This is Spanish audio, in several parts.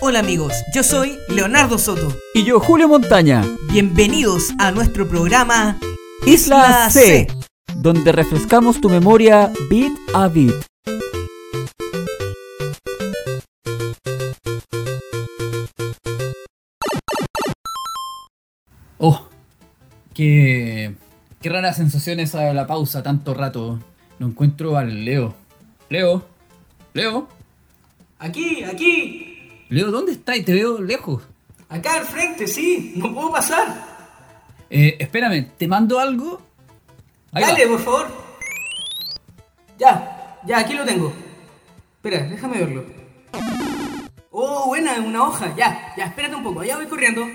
Hola amigos, yo soy Leonardo Soto. Y yo, Julio Montaña. Bienvenidos a nuestro programa Isla C, donde refrescamos tu memoria bit a bit. Oh, qué, qué rara sensación esa de la pausa tanto rato. No encuentro al Leo. Leo, Leo, Aquí, aquí, Leo, ¿dónde estás? Te veo lejos. acá al frente, sí, no puedo pasar. Eh, espérame, ¿te mando algo? Ahí va. Dale, por favor. Ya, ya, aquí lo tengo. Espera, déjame verlo. Oh, buena, una hoja. Ya, ya, espérate un poco, ya voy corriendo.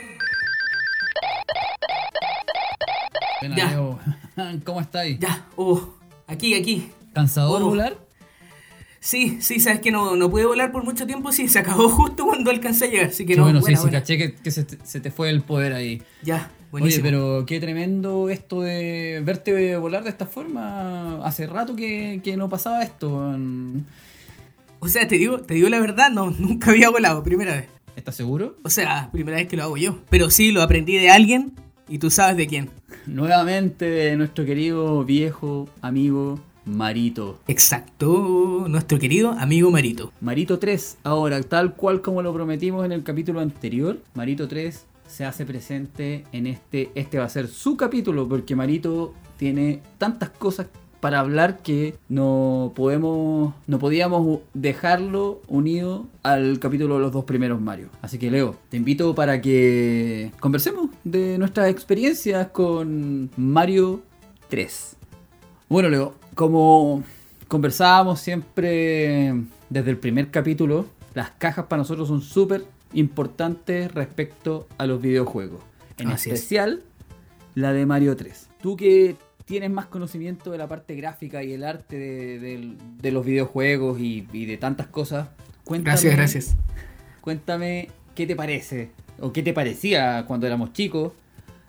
Buena, Ya. Leo. ¿Cómo estáis? Ya, oh, aquí, aquí. ¿Cansado de Oh. volar? Sí, sí, sabes que no, no pude volar por mucho tiempo, sí, se acabó justo cuando alcancé a llegar, así que no, bueno, buena, sí, buena. sí, caché que, que se, te- se te fue el poder ahí. Ya, buenísimo. Oye, pero qué tremendo esto de verte volar de esta forma. Hace rato que, que no pasaba esto. O sea, te digo, te digo la verdad, no, nunca había volado, primera vez. ¿Estás seguro? O sea, primera vez que lo hago yo. Pero sí, lo aprendí de alguien y tú sabes de quién. Nuevamente nuestro querido viejo amigo Marito. Exacto, nuestro querido amigo Marito. Marito 3, ahora, tal cual como lo prometimos en el capítulo anterior, Marito 3 se hace presente en este, este va a ser su capítulo, porque Marito tiene tantas cosas para hablar que no podemos, no podíamos dejarlo unido al capítulo de los dos primeros Mario. Así que Leo, te invito para que conversemos de nuestras experiencias con Mario 3. Bueno, Leo, como conversábamos siempre desde el primer capítulo, las cajas para nosotros son súper importantes respecto a los videojuegos. En Así es. especial la de Mario 3. Tú que tienes más conocimiento de la parte gráfica y el arte de, de- de los videojuegos y, y de tantas cosas, cuéntame, Gracias, gracias. Cuéntame qué te parece o qué te parecía cuando éramos chicos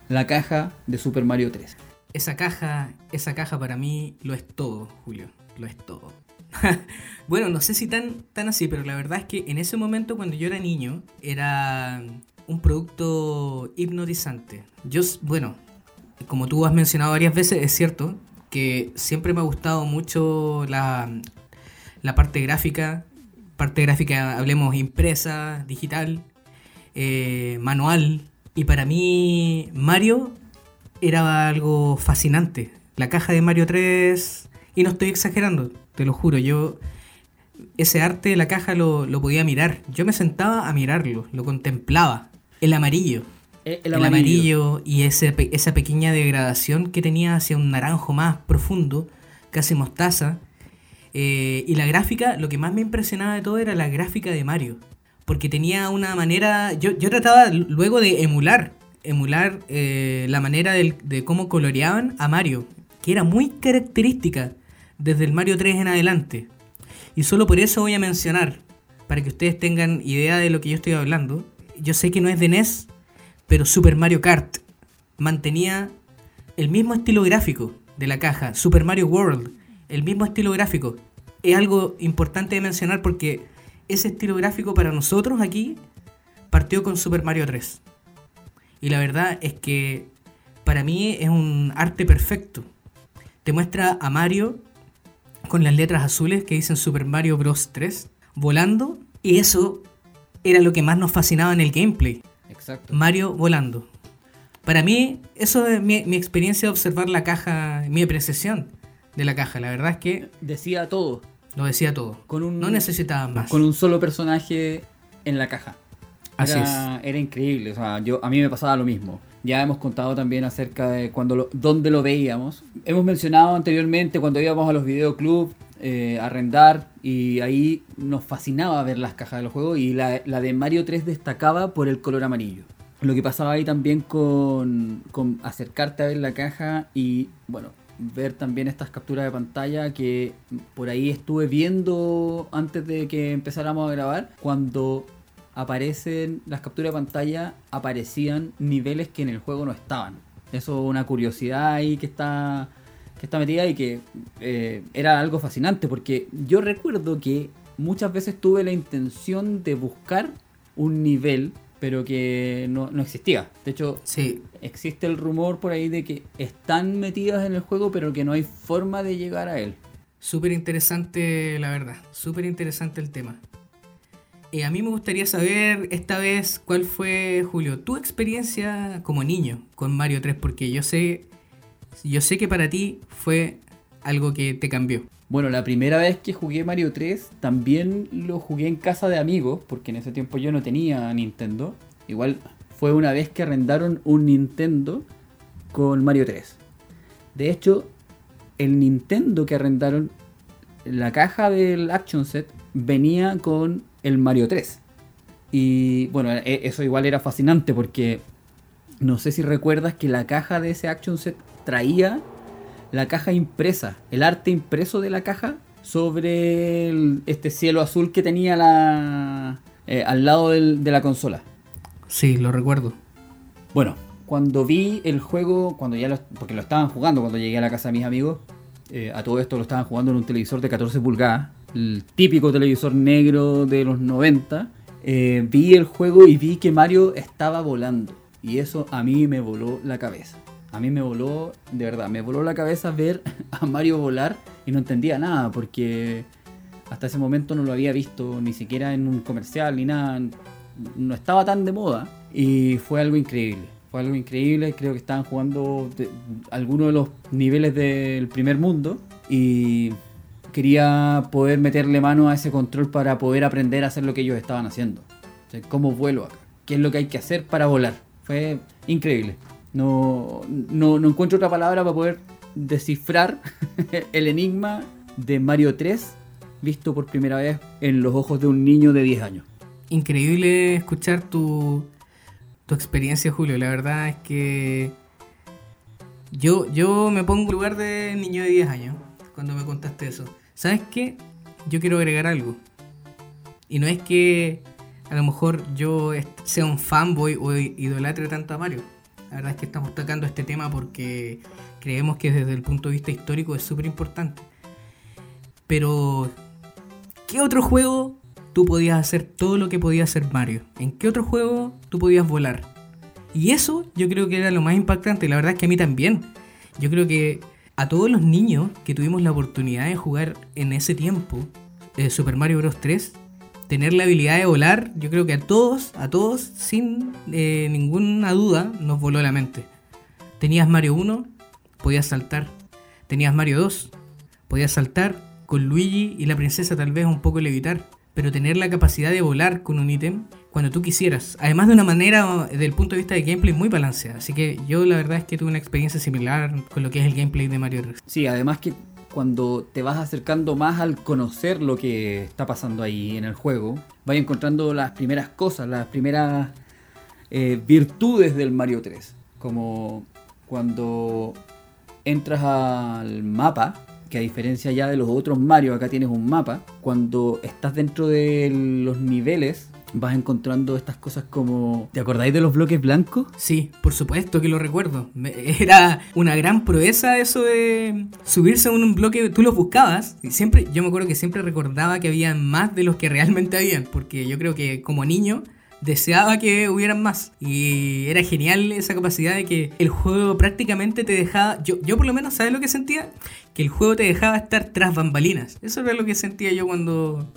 la caja de Super Mario 3. Esa caja, esa caja para mí lo es todo, Julio. Lo es todo. bueno, no sé si tan, tan así, pero la verdad es que en ese momento cuando yo era niño era un producto hipnotizante. Yo, bueno, como tú has mencionado varias veces, es cierto que siempre me ha gustado mucho la, la parte gráfica. Parte gráfica, hablemos impresa, digital, eh, manual. Y para mí Mario era algo fascinante. La caja de Mario 3, y no estoy exagerando, te lo juro, yo ese arte de la caja lo, lo podía mirar. Yo me sentaba a mirarlo, lo contemplaba. El amarillo. Eh, El, amarillo. y ese, esa pequeña degradación que tenía hacia un naranjo más profundo, casi mostaza. Eh, y la gráfica, lo que más me impresionaba de todo era la gráfica de Mario. Porque tenía una manera. Yo, yo trataba luego de emular. Emular eh, la manera del- de cómo coloreaban a Mario. Que era muy característica desde el Mario 3 en adelante. Y solo por eso voy a mencionar, para que ustedes tengan idea de lo que yo estoy hablando. Yo sé que no es de NES, pero Super Mario Kart mantenía el mismo estilo gráfico de la caja. Super Mario World, el mismo estilo gráfico. Es algo importante de mencionar porque ese estilo gráfico para nosotros aquí partió con Super Mario 3. Y la verdad es que para mí es un arte perfecto. Te muestra a Mario con las letras azules que dicen Super Mario Bros. 3 volando y eso era lo que más nos fascinaba en el gameplay. Exacto. Mario volando. Para mí, eso es mi, mi experiencia de observar la caja, mi apreciación de la caja. La verdad es que Decía todo. lo decía todo. Con un- no necesitaba más. Con un solo personaje en la caja. Así era, era increíble. O sea, yo, a mí me pasaba lo mismo. Ya hemos contado también acerca de cuando lo, dónde lo veíamos. Hemos mencionado anteriormente cuando íbamos a los videoclubs eh, a arrendar y ahí nos fascinaba ver las cajas de los juegos y la, la de Mario 3 destacaba por el color amarillo. Lo que pasaba ahí también con, con acercarte a ver la caja y bueno, ver también estas capturas de pantalla que por ahí estuve viendo antes de que empezáramos a grabar cuando aparecen las capturas de pantalla aparecían niveles que en el juego no estaban eso es una curiosidad ahí que está que está metida y que eh, era algo fascinante porque yo recuerdo que muchas veces tuve la intención de buscar un nivel, pero que no, no existía. De hecho, Sí, existe el rumor por ahí de que están metidas en el juego, pero que no hay forma de llegar a él. súper interesante la verdad, súper interesante el tema. Eh, a mí me gustaría saber esta vez cuál fue, Julio, tu experiencia como niño con Mario 3, porque yo sé, yo sé que para ti fue algo que te cambió. Bueno, la primera vez que jugué Mario 3 también lo jugué en casa de amigos, porque en ese tiempo yo no tenía Nintendo. Igual fue una vez que arrendaron un Nintendo con Mario 3. De hecho, el Nintendo que arrendaron, la caja del Action Set venía con el Mario 3. Y bueno, e- eso igual era fascinante porque no sé si recuerdas que la caja de ese Action Set traía la caja impresa, el arte impreso de la caja sobre el- este cielo azul que tenía la eh, al lado del- de la consola. Sí, lo recuerdo. Bueno, cuando vi el juego, cuando ya lo, porque lo estaban jugando cuando llegué a la casa de mis amigos, eh, a todo esto lo estaban jugando en un televisor de 14 pulgadas, el típico televisor negro de los 90, eh, vi el juego y vi que Mario estaba volando. Y eso a mí me voló la cabeza. A mí me voló, de verdad, me voló la cabeza ver a Mario volar y no entendía nada porque hasta ese momento no lo había visto ni siquiera en un comercial ni nada. No estaba tan de moda y fue algo increíble. Fue algo increíble. Creo que estaban jugando algunos de los niveles del primer mundo y quería poder meterle mano a ese control para poder aprender a hacer lo que ellos estaban haciendo. ¿Cómo vuelo acá? ¿Qué es lo que hay que hacer para volar? Fue increíble. No, no, no encuentro otra palabra para poder descifrar el enigma de Mario 3 visto por primera vez en los ojos de un niño de 10 años. Increíble escuchar tu, tu experiencia, Julio. La verdad es que yo, yo me pongo en lugar de niño de 10 años cuando me contaste eso. ¿Sabes qué? Yo quiero agregar algo. Y no es que a lo mejor yo sea un fanboy o idolatre tanto a Mario. La verdad es que estamos tocando este tema porque creemos que desde el punto de vista histórico es súper importante. Pero, ¿qué otro juego tú podías hacer todo lo que podía hacer Mario? ¿En qué otro juego tú podías volar? Y eso yo creo que era lo más impactante. La verdad es que a mí también. Yo creo que a todos los niños que tuvimos la oportunidad de jugar en ese tiempo eh, Super Mario Bros. 3, tener la habilidad de volar, yo creo que a todos, a todos, sin eh, ninguna duda, nos voló la mente. Tenías Mario 1, podías saltar. Tenías Mario 2, podías saltar con Luigi y la princesa tal vez un poco levitar. Pero tener la capacidad de volar con un ítem cuando tú quisieras. Además de una manera, desde el punto de vista de gameplay, muy balanceada. Así que yo la verdad es que tuve una experiencia similar con lo que es el gameplay de Mario 3. Sí, además que cuando te vas acercando más al conocer lo que está pasando ahí en el juego, vas encontrando las primeras cosas, las primeras eh, virtudes del Mario 3. Como cuando entras al mapa, que a diferencia ya de los otros Mario, acá tienes un mapa. Cuando estás dentro de los niveles, vas encontrando estas cosas como... ¿Te acordáis de los bloques blancos? Sí, por supuesto que lo recuerdo. Era una gran proeza eso de subirse a un bloque, tú los buscabas y siempre, yo me acuerdo que siempre recordaba que había más de los que realmente habían, porque yo creo que como niño deseaba que hubieran más y era genial esa capacidad de que el juego prácticamente te dejaba, yo, yo por lo menos, ¿sabes lo que sentía? Que el juego te dejaba estar tras bambalinas. Eso era lo que sentía yo cuando...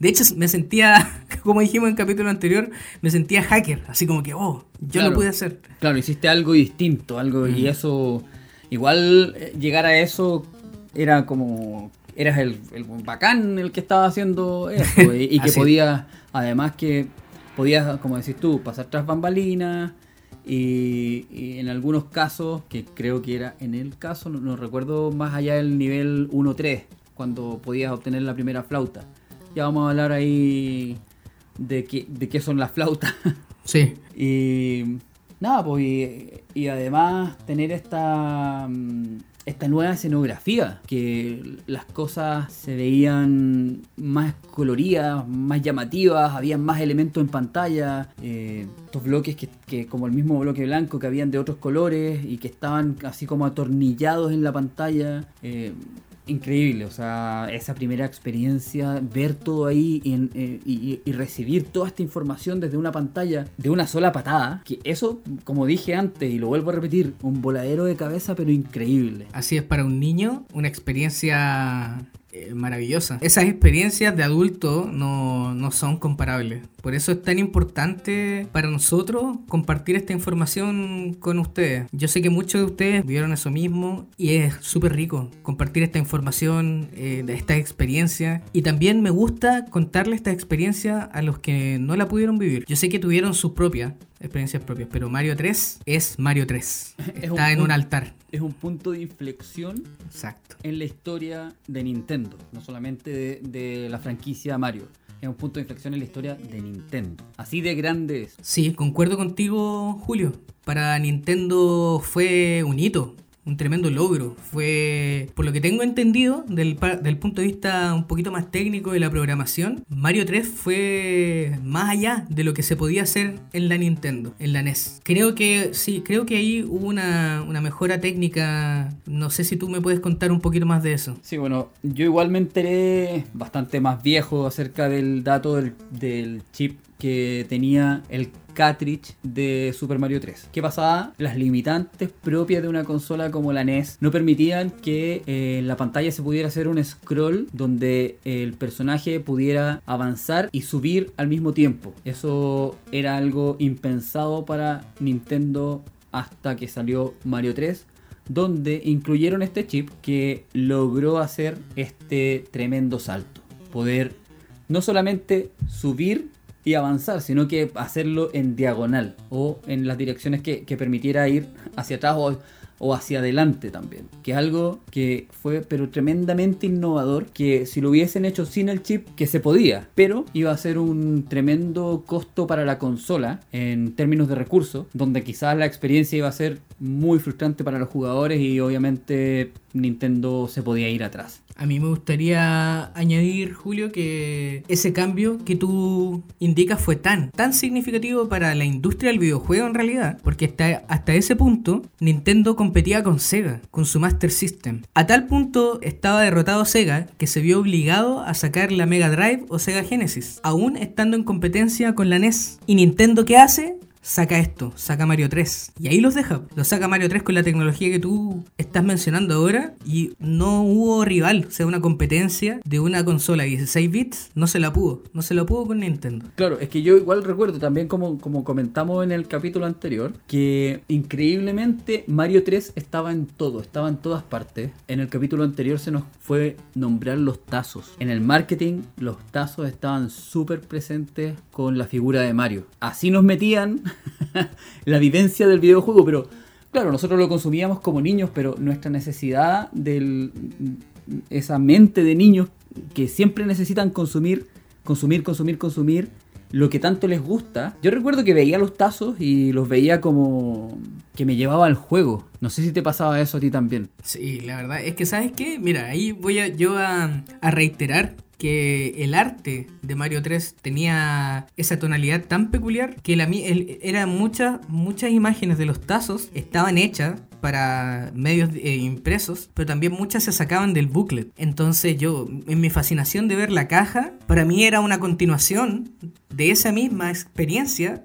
De hecho, me sentía, como dijimos en el capítulo anterior, me sentía hacker, así como que, oh, yo Claro. lo pude hacer. Claro, hiciste algo distinto, algo y eso igual eh, llegar a eso era como eras el, el bacán el que estaba haciendo eso y, y que podías además que podías como decís tú pasar tras bambalinas y, y en algunos casos que creo que era en el caso no, no recuerdo más allá del nivel 1-3 cuando podías obtener la primera flauta ya vamos a hablar ahí de qué, de qué son las flautas Sí, y nada, pues y, y además tener esta, mm, esta nueva escenografía, que las cosas se veían más coloridas, más llamativas, había más elementos en pantalla, eh, estos bloques que, que como el mismo bloque blanco que habían de otros colores y que estaban así como atornillados en la pantalla. eh, increíble, o sea, esa primera experiencia, ver todo ahí eh, y- y recibir toda esta información desde una pantalla de una sola patada, que eso, como dije antes y lo vuelvo a repetir, un voladero de cabeza pero increíble. Así es, para un niño, una experiencia eh, maravillosa. Esas experiencias de adulto no, no son comparables. Por eso es tan importante para nosotros compartir esta información con ustedes. Yo sé que muchos de ustedes vieron eso mismo y es súper rico compartir esta información, eh, de esta experiencia. Y también me gusta contarle esta experiencia a los que no la pudieron vivir. Yo sé que tuvieron sus propias experiencias propias, pero Mario 3 es Mario 3. Es Está un en un altar. Es un punto de inflexión Exacto. en la historia de Nintendo, no solamente de, de la franquicia Mario. Es un punto de inflexión en la historia de Nintendo. Así de grande es. Sí, concuerdo contigo, Julio. Para Nintendo fue un hito, un tremendo logro. Fue, por lo que tengo entendido, del, del punto de vista un poquito más técnico de la programación, Mario 3 fue más allá de lo que se podía hacer en la Nintendo, en la NES. Creo que sí, creo que ahí hubo una, una mejora técnica. No sé si tú me puedes contar un poquito más de eso. Sí, bueno, yo igual me enteré bastante más viejo acerca del dato del, del chip que tenía el cartridge de Super Mario 3. ¿Qué pasaba? Las limitantes propias de una consola como la NES no permitían que eh, la pantalla se pudiera hacer un scroll donde el personaje pudiera avanzar y subir al mismo tiempo. Eso era algo impensado para Nintendo hasta que salió Mario 3 donde incluyeron este chip que logró hacer este tremendo salto. Poder no solamente subir y avanzar, sino que hacerlo en diagonal o en las direcciones que, permitiera ir hacia atrás o, o hacia adelante también. Que es algo que fue pero tremendamente innovador, que si lo hubiesen hecho sin el chip, que se podía, pero iba a ser un tremendo costo para la consola en términos de recursos, donde quizás la experiencia iba a ser muy frustrante para los jugadores y obviamente Nintendo se podía ir atrás. A mí me gustaría añadir, Julio, que ese cambio que tú indicas fue tan, tan significativo para la industria del videojuego en realidad, porque hasta, hasta ese punto Nintendo competía con Sega, con su Master System. A tal punto estaba derrotado Sega que se vio obligado a sacar la Mega Drive o Sega Genesis, aún estando en competencia con la NES. ¿Y Nintendo qué hace? Saca esto, saca Mario 3. Y ahí los deja. Lo saca Mario 3 con la tecnología que tú estás mencionando ahora. Y no hubo rival, o sea, una competencia de una consola 16 bits. No se la pudo. No se la pudo con Nintendo. Claro, es que yo igual recuerdo también como, como comentamos en el capítulo anterior, que increíblemente Mario 3 estaba en todo, estaba en todas partes. En el capítulo anterior se nos fue nombrar los tazos. En el marketing los tazos estaban súper presentes con la figura de Mario. Así nos metían la vivencia del videojuego, pero claro, nosotros lo consumíamos como niños, pero nuestra necesidad de esa mente de niños que siempre necesitan consumir, consumir, consumir, consumir lo que tanto les gusta. Yo recuerdo que veía los tazos y los veía como que me llevaba al juego. No sé si te pasaba eso a ti también. Sí, la verdad es que, ¿sabes qué? Mira, ahí voy a, yo a, a reiterar que el arte de Mario 3 tenía esa tonalidad tan peculiar que la, eran muchas muchas imágenes de los tazos estaban hechas para medios eh, impresos, pero también muchas se sacaban del booklet. Entonces yo, en mi fascinación de ver la caja, para mí era una continuación de esa misma experiencia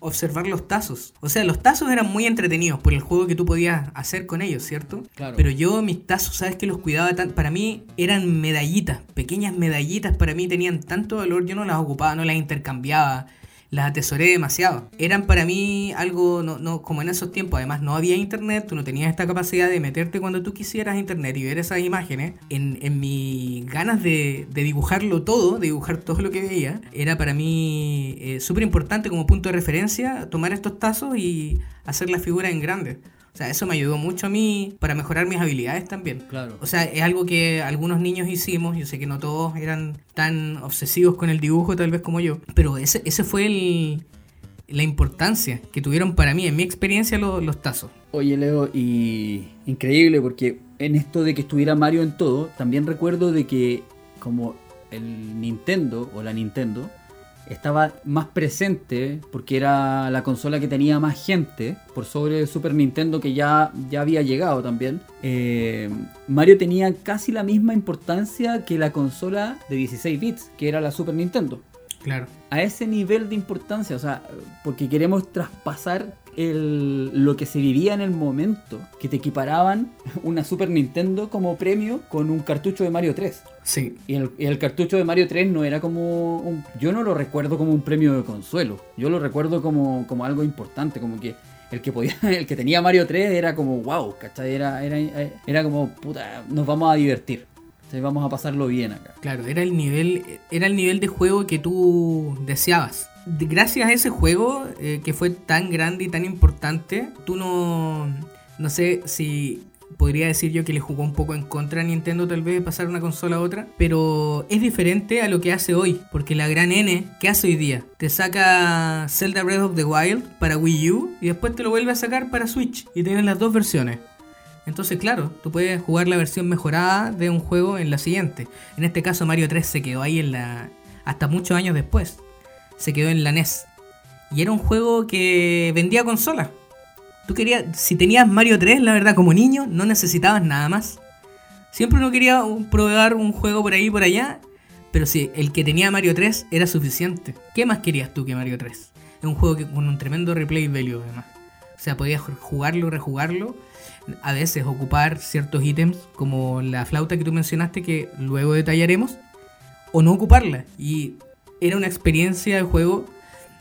observar los tazos. O sea, los tazos eran muy entretenidos por el juego que tú podías hacer con ellos, ¿cierto? Claro. Pero yo mis tazos, ¿sabes que los cuidaba tan? Para mí eran medallitas, pequeñas medallitas, para mí tenían tanto valor, yo no las ocupaba, no las intercambiaba. Las atesoré demasiado. Eran para mí algo, no, no, como en esos tiempos, además no había internet, tú no tenías esta capacidad de meterte cuando tú quisieras internet y ver esas imágenes. En, en mis ganas de, de dibujarlo todo, de dibujar todo lo que veía, era para mí eh, súper importante como punto de referencia tomar estos tazos y hacer la figura en grande. O sea, eso me ayudó mucho a mí para mejorar mis habilidades también. Claro. O sea, es algo que algunos niños hicimos, yo sé que no todos eran tan obsesivos con el dibujo tal vez como yo, pero ese, ese fue el, la importancia que tuvieron para mí, en mi experiencia, lo- los tazos. Oye Leo, y increíble porque en esto de que estuviera Mario en todo, también recuerdo de que como el Nintendo o la Nintendo estaba más presente porque era la consola que tenía más gente por sobre Super Nintendo que ya, ya había llegado también. eh, Mario tenía casi la misma importancia que la consola de 16 bits, que era la Super Nintendo. Claro. A ese nivel de importancia, o sea, porque queremos traspasar el, lo que se vivía en el momento, que te equiparaban una Super Nintendo como premio con un cartucho de Mario 3. Sí. Y el, y el cartucho de Mario 3 no era como un... Yo no lo recuerdo como un premio de consuelo. Yo lo recuerdo como, como algo importante, como que el que podía, el que tenía Mario 3 era como wow, ¿cachai? Era, era, era como puta, nos vamos a divertir. Vamos a pasarlo bien acá. Claro, era el nivel, era el nivel de juego que tú deseabas. Gracias a ese juego eh, que fue tan grande y tan importante, tú no, no sé si podría decir yo que le jugó un poco en contra a Nintendo tal vez de pasar una consola a otra, pero es diferente a lo que hace hoy, porque la gran N, ¿qué hace hoy día? Te saca Zelda Breath of the Wild para Wii U y después te lo vuelve a sacar para Switch y tienes las dos versiones. Entonces, claro, tú puedes jugar la versión mejorada de un juego en la siguiente. En este caso, Mario 3 se quedó ahí en la. hasta muchos años después. Se quedó en la NES. Y era un juego que vendía consolas. Tú querías. Si tenías Mario 3, la verdad, como niño, no necesitabas nada más. Siempre uno quería probar un juego por ahí y por allá. Pero sí, el que tenía Mario 3 era suficiente. ¿Qué más querías tú que Mario 3? Es un juego que, con un tremendo replay value, además. O sea, podías jugarlo, rejugarlo a veces ocupar ciertos ítems como la flauta que tú mencionaste que luego detallaremos o no ocuparla y era una experiencia de juego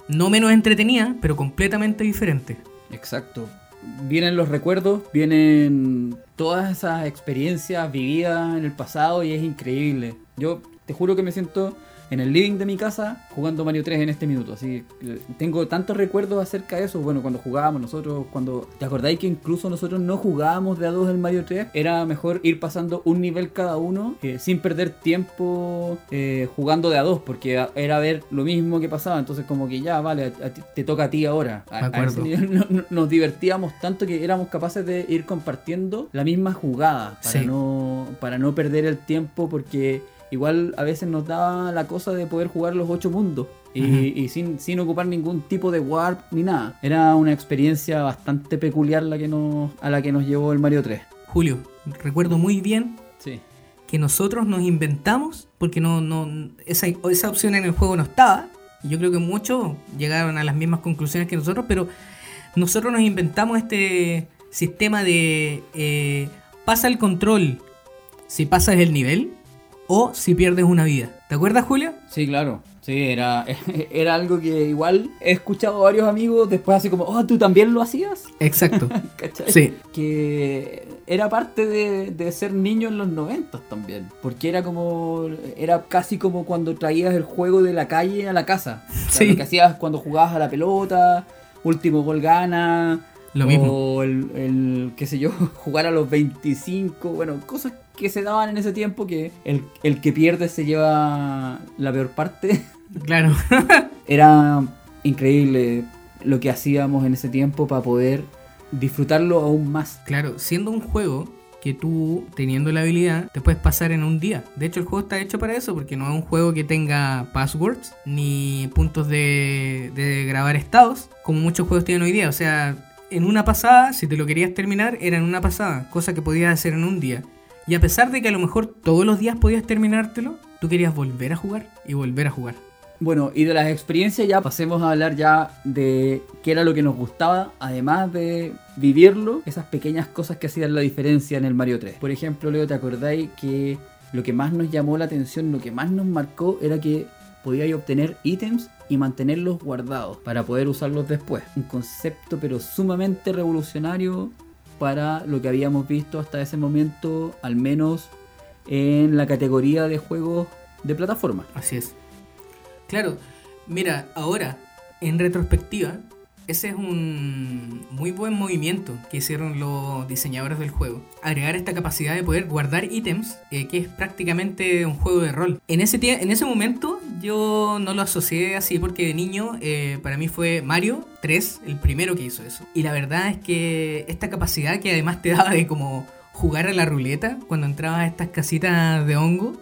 no menos entretenida pero completamente diferente Exacto. Vienen los recuerdos, vienen todas esas experiencias vividas en el pasado y es increíble. Yo te juro que me siento en el living de mi casa jugando Mario 3 en este minuto. Así que tengo tantos recuerdos acerca de eso. Bueno, cuando jugábamos nosotros, cuando... ¿Te acordáis que incluso nosotros no jugábamos de a dos el Mario 3? Era mejor ir pasando un nivel cada uno eh, sin perder tiempo eh, jugando de a dos porque era ver lo mismo que pasaba. Entonces como que ya, vale, a- a ti- te toca a ti ahora. A- a ese acuerdo. nivel no- no- nos divertíamos tanto que éramos capaces de ir compartiendo la misma jugada para, Sí. no, para no perder el tiempo porque igual a veces nos daba la cosa de poder jugar los ocho mundos y, sin, sin ocupar ningún tipo de warp ni nada. Era una experiencia bastante peculiar la que nos, a la que nos llevó el Mario 3. Julio recuerdo muy bien Sí. que nosotros nos inventamos porque no, no esa, esa opción en el juego no estaba y yo creo que muchos llegaron a las mismas conclusiones que nosotros pero nosotros nos inventamos este sistema de eh, pasa el control si pasas el nivel o si pierdes una vida. ¿Te acuerdas, Julio? Sí, claro. Sí, era, era algo que igual he escuchado a varios amigos después así como, oh, ¿tú también lo hacías? Exacto. ¿Cachai? Sí. Que era parte de, de ser niño en los 90 también. Porque era como. Era casi como cuando traías el juego de la calle a la casa. O sea, Sí. Lo que hacías cuando jugabas a la pelota, último gol gana. Lo o mismo. el, el, qué sé yo, jugar a los 25. Bueno, cosas que se daban en ese tiempo que el, el que pierde se lleva la peor parte. Claro. Era increíble lo que hacíamos en ese tiempo para poder disfrutarlo aún más. claro, siendo un juego que tú, teniendo la habilidad, te puedes pasar en un día. De hecho, el juego está hecho para eso, porque no es un juego que tenga passwords ni puntos de, de grabar estados, como muchos juegos tienen hoy día. O sea, en una pasada, si te lo querías terminar, era en una pasada, cosa que podías hacer en un día. Y a pesar de que a lo mejor todos los días podías terminártelo, tú querías volver a jugar y volver a jugar. Bueno, y de las experiencias ya pasemos a hablar ya de qué era lo que nos gustaba, además de vivirlo, esas pequeñas cosas que hacían la diferencia en el Mario 3. Por ejemplo, Leo, ¿te acordáis que lo que más nos llamó la atención, lo que más nos marcó era que podíais obtener ítems y mantenerlos guardados para poder usarlos después? Un concepto pero sumamente revolucionario para lo que habíamos visto hasta ese momento, al menos en la categoría de juegos de plataforma. Así es. Claro, mira, ahora, en retrospectiva, ese es un muy buen movimiento que hicieron los diseñadores del juego. Agregar esta capacidad de poder guardar ítems, eh, que es prácticamente un juego de rol. En ese, en ese momento yo no lo asocié así porque de niño eh, para mí fue Mario 3 el primero que hizo eso. Y la verdad es que esta capacidad que además te daba de como jugar a la ruleta cuando entrabas a estas casitas de hongo,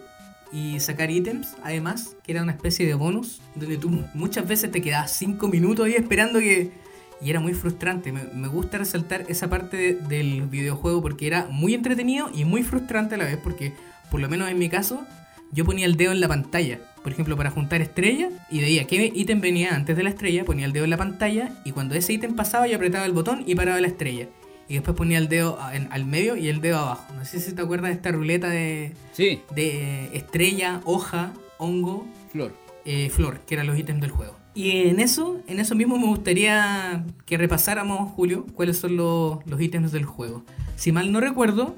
y sacar ítems, además, que era una especie de bonus, donde tú muchas veces te quedabas 5 minutos ahí esperando que... Y era muy frustrante, me, gusta resaltar esa parte de- del videojuego porque era muy entretenido y muy frustrante a la vez, porque por lo menos en mi caso, yo ponía el dedo en la pantalla, por ejemplo, para juntar estrellas, y veía qué ítem venía antes de la estrella, ponía el dedo en la pantalla, y cuando ese ítem pasaba yo apretaba el botón y paraba la estrella. Y después ponía el dedo en- al medio y el dedo abajo. No sé si te acuerdas de esta ruleta de, Sí, de estrella, hoja, hongo, Flor. eh, flor, que eran los ítems del juego. Y en eso, en eso mismo me gustaría que repasáramos, Julio, cuáles son los, los ítems del juego. Si mal no recuerdo,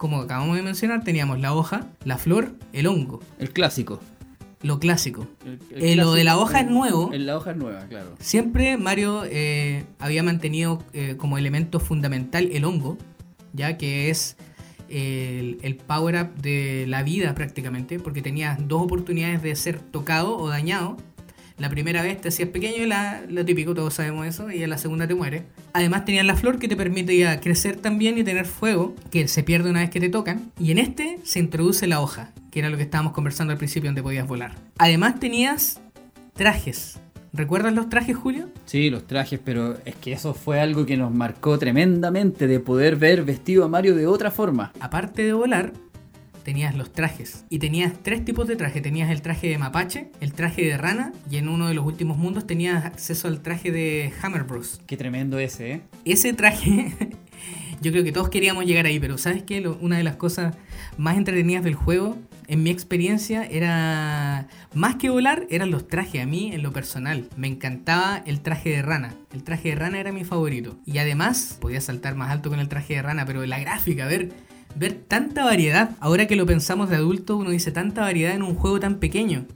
como acabamos de mencionar, teníamos la hoja, la flor, el hongo, El clásico. lo clásico. El- el Eh, lo de la hoja el- es nuevo. el- la hoja es nueva, claro. Siempre Mario eh, había mantenido eh, como elemento fundamental el hongo, ya que es el, el power up de la vida prácticamente, porque tenías dos oportunidades de ser tocado o dañado. La primera vez te hacías pequeño, la, lo típico, todos sabemos eso, y en la segunda te mueres. Además tenías la flor que te permitía crecer también y tener fuego, que se pierde una vez que te tocan. Y en este se introduce la hoja, que era lo que estábamos conversando al principio donde podías volar. Además tenías trajes. ¿Recuerdas los trajes, Julio? Sí, los trajes, pero es que eso fue algo que nos marcó tremendamente de poder ver vestido a Mario de otra forma. aparte de volar, tenías los trajes. Y tenías tres tipos de traje. Tenías el traje de mapache, el traje de rana, y en uno de los últimos mundos tenías acceso al traje de Hammer Bros. Qué tremendo ese, ¿eh? Ese traje, yo creo que todos queríamos llegar ahí, pero ¿sabes qué? Lo- Una de las cosas más entretenidas del juego, en mi experiencia, era más que volar, eran los trajes. A mí, en lo personal, me encantaba el traje de rana. El traje de rana era mi favorito. Y además, podía saltar más alto con el traje de rana, pero la gráfica, ver, ver tanta variedad. Ahora que lo pensamos de adulto, uno dice tanta variedad en un juego tan pequeño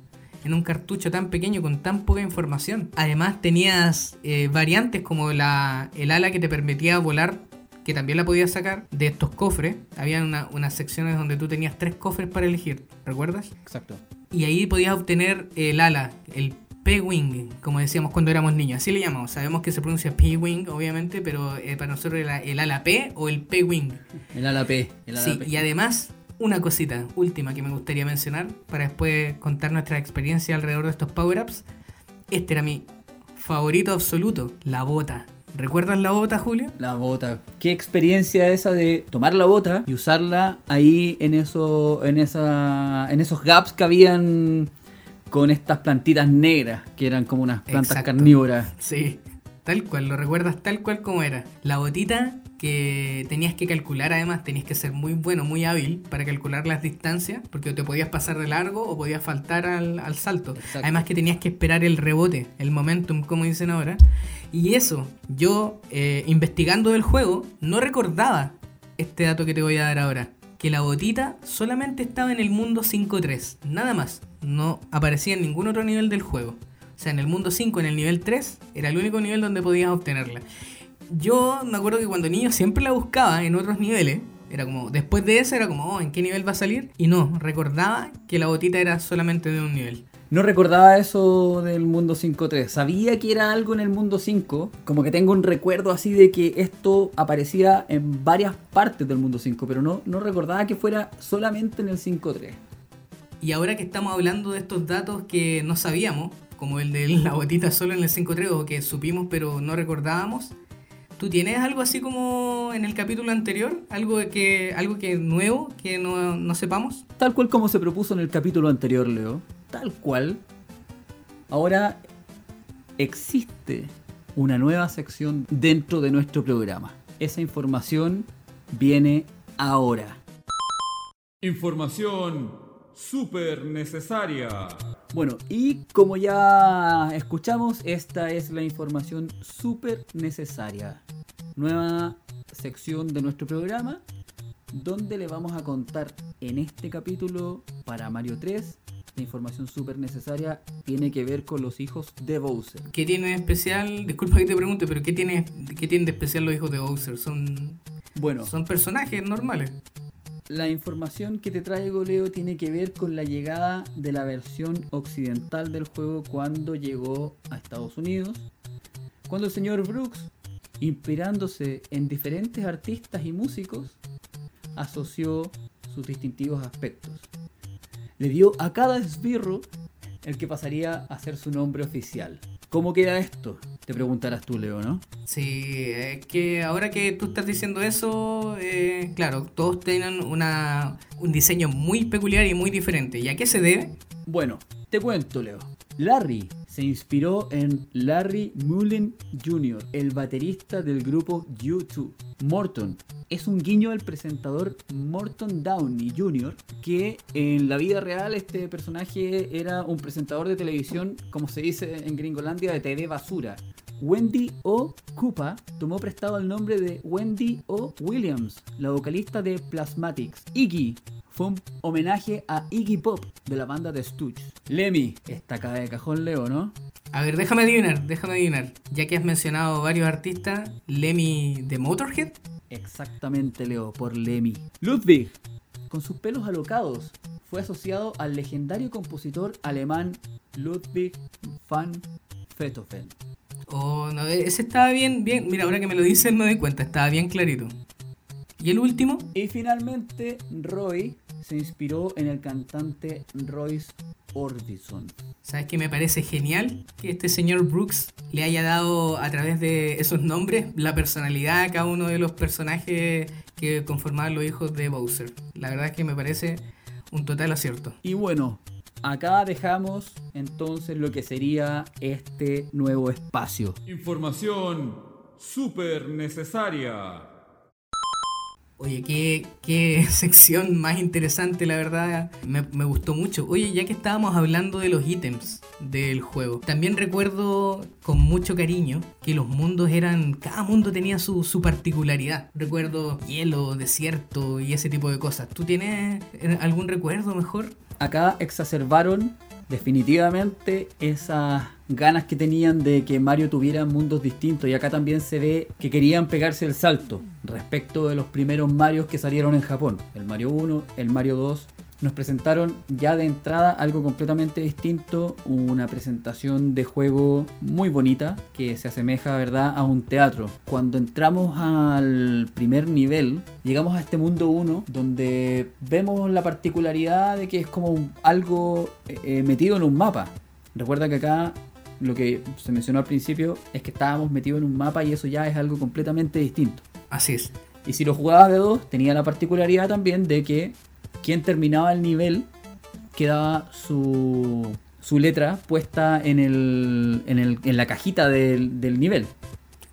en un cartucho tan pequeño con tan poca información. Además tenías eh, variantes como la, el ala que te permitía volar, que también la podías sacar de estos cofres. Había una- unas secciones donde tú tenías tres cofres para elegir, ¿recuerdas? Exacto. Y ahí podías obtener el ala, el P-Wing, como decíamos cuando éramos niños. Así le llamamos. Sabemos que se pronuncia P-Wing, obviamente, pero eh, para nosotros era el ala P o el P-Wing. El ala P. El ala Sí, P. y además, una cosita última que me gustaría mencionar para después contar nuestra experiencia alrededor de estos power-ups. Este era mi favorito absoluto, la bota. ¿Recuerdas la bota, Julio? La bota. Qué experiencia esa de tomar la bota y usarla ahí en eso, en esa, en esos gaps que habían con estas plantitas negras que eran como unas plantas Exacto. carnívoras. Sí, tal cual, lo recuerdas tal cual como era. La botita que tenías que calcular, además tenías que ser muy bueno, muy hábil para calcular las distancias, porque te podías pasar de largo o podías faltar al, al salto. Exacto. Además que tenías que esperar el rebote, el momentum, como dicen ahora. Y eso, yo eh, investigando del juego, no recordaba este dato que te voy a dar ahora. Que la botita solamente estaba en el mundo 5.3, nada más. No aparecía en ningún otro nivel del juego. O sea, en el mundo 5, en el nivel 3, era el único nivel donde podías obtenerla. Yo me acuerdo que cuando niño siempre la buscaba en otros niveles. Era como, después de eso era como, oh, ¿en qué nivel va a salir? Y no, recordaba que la botita era solamente de un nivel. No recordaba eso del mundo 5.3. Sabía que era algo en el mundo 5. Como que tengo un recuerdo así de que esto aparecía en varias partes del mundo 5. Pero no, no recordaba que fuera solamente en el 5.3. Y ahora que estamos hablando de estos datos que no sabíamos, como el de la botita solo en el 5.3 o que supimos pero no recordábamos, ¿tú tienes algo así como en el capítulo anterior? ¿Algo que, algo que nuevo que no, no sepamos? Tal cual como se propuso en el capítulo anterior, Leo. Tal cual. Ahora existe una nueva sección dentro de nuestro programa. Esa información viene ahora. Información súper necesaria. Bueno, y como ya escuchamos, esta es la información súper necesaria. Nueva sección de nuestro programa, donde le vamos a contar en este capítulo para Mario 3. La información súper necesaria tiene que ver con los hijos de Bowser. ¿Qué tiene de especial? Disculpa que te pregunte, pero ¿qué tiene, qué tienen de especial los hijos de Bowser? Son, Bueno, son personajes normales. la información que te traigo, Leo, tiene que ver con la llegada de la versión occidental del juego cuando llegó a Estados Unidos. Cuando el señor Brooks, inspirándose en diferentes artistas y músicos, asoció sus distintivos aspectos. Le dio a cada esbirro el que pasaría a ser su nombre oficial. ¿Cómo queda esto? Te preguntarás tú, Leo, ¿no? Sí, es que ahora que tú estás diciendo eso, eh, claro, todos tienen una, un diseño muy peculiar y muy diferente. ¿Y a qué se debe? Bueno, te cuento, Leo. Larry se inspiró en Larry Mullen Jr., el baterista del grupo U2. Morton es un guiño al presentador Morton Downey Jr., que en la vida real este personaje era un presentador de televisión, como se dice en Gringolandia, de TV basura. Wendy O. Koopa tomó prestado el nombre de Wendy O. Williams, la vocalista de Plasmatics. Iggy fue un homenaje a Iggy Pop de la banda de Stooge. Lemmy, está acá de cajón Leo, ¿no? A ver, déjame adivinar, déjame adivinar. Ya que has mencionado varios artistas, Lemmy de Motorhead. Exactamente, Leo, por Lemmy. Ludwig, con sus pelos alocados, fue asociado al legendario compositor alemán Ludwig van Beethoven. Oh, no, ese estaba bien, bien. Mira, ahora que me lo dicen me doy cuenta, estaba bien clarito. ¿Y el último? Y finalmente, Roy se inspiró en el cantante Royce Orbison. ¿Sabes qué me parece genial? Que este señor Brooks le haya dado a través de esos nombres la personalidad a cada uno de los personajes que conformaban los hijos de Bowser. La verdad es que me parece un total acierto. Y bueno, acá dejamos entonces lo que sería este nuevo espacio. Información súper necesaria. Oye, qué, qué sección más interesante, la verdad. Me, me, gustó mucho. Oye, ya que estábamos hablando de los ítems del juego, también recuerdo con mucho cariño que los mundos eran. Cada mundo tenía su, su particularidad. Recuerdo hielo, desierto y ese tipo de cosas. ¿Tú tienes algún recuerdo mejor? Acá exacerbaron definitivamente esas ganas que tenían de que Mario tuviera mundos distintos. Y acá también se ve que querían pegarse el salto respecto de los primeros Marios que salieron en Japón, el Mario 1, el Mario 2 nos presentaron ya de entrada algo completamente distinto, una presentación de juego muy bonita que se asemeja, ¿verdad?, a un teatro. Cuando entramos al primer nivel, llegamos a este mundo 1 donde vemos la particularidad de que es como algo eh, metido en un mapa. Recuerda que acá lo que se mencionó al principio es que estábamos metidos en un mapa y eso ya es algo completamente distinto. Así es. Y si lo jugabas de dos, tenía la particularidad también de que quien terminaba el nivel quedaba su, su letra puesta en, el, en, el, en la cajita del, del, nivel.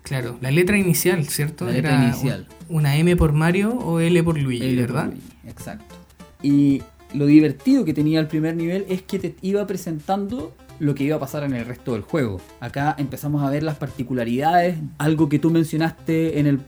Claro, la letra inicial, ¿cierto? La letra Era inicial. Una M por Mario o L por Luigi, L ¿verdad? por Luigi, exacto. Y lo divertido que tenía el primer nivel es que te iba presentando lo que iba a pasar en el resto del juego. Acá empezamos a ver las particularidades, algo que tú mencionaste en el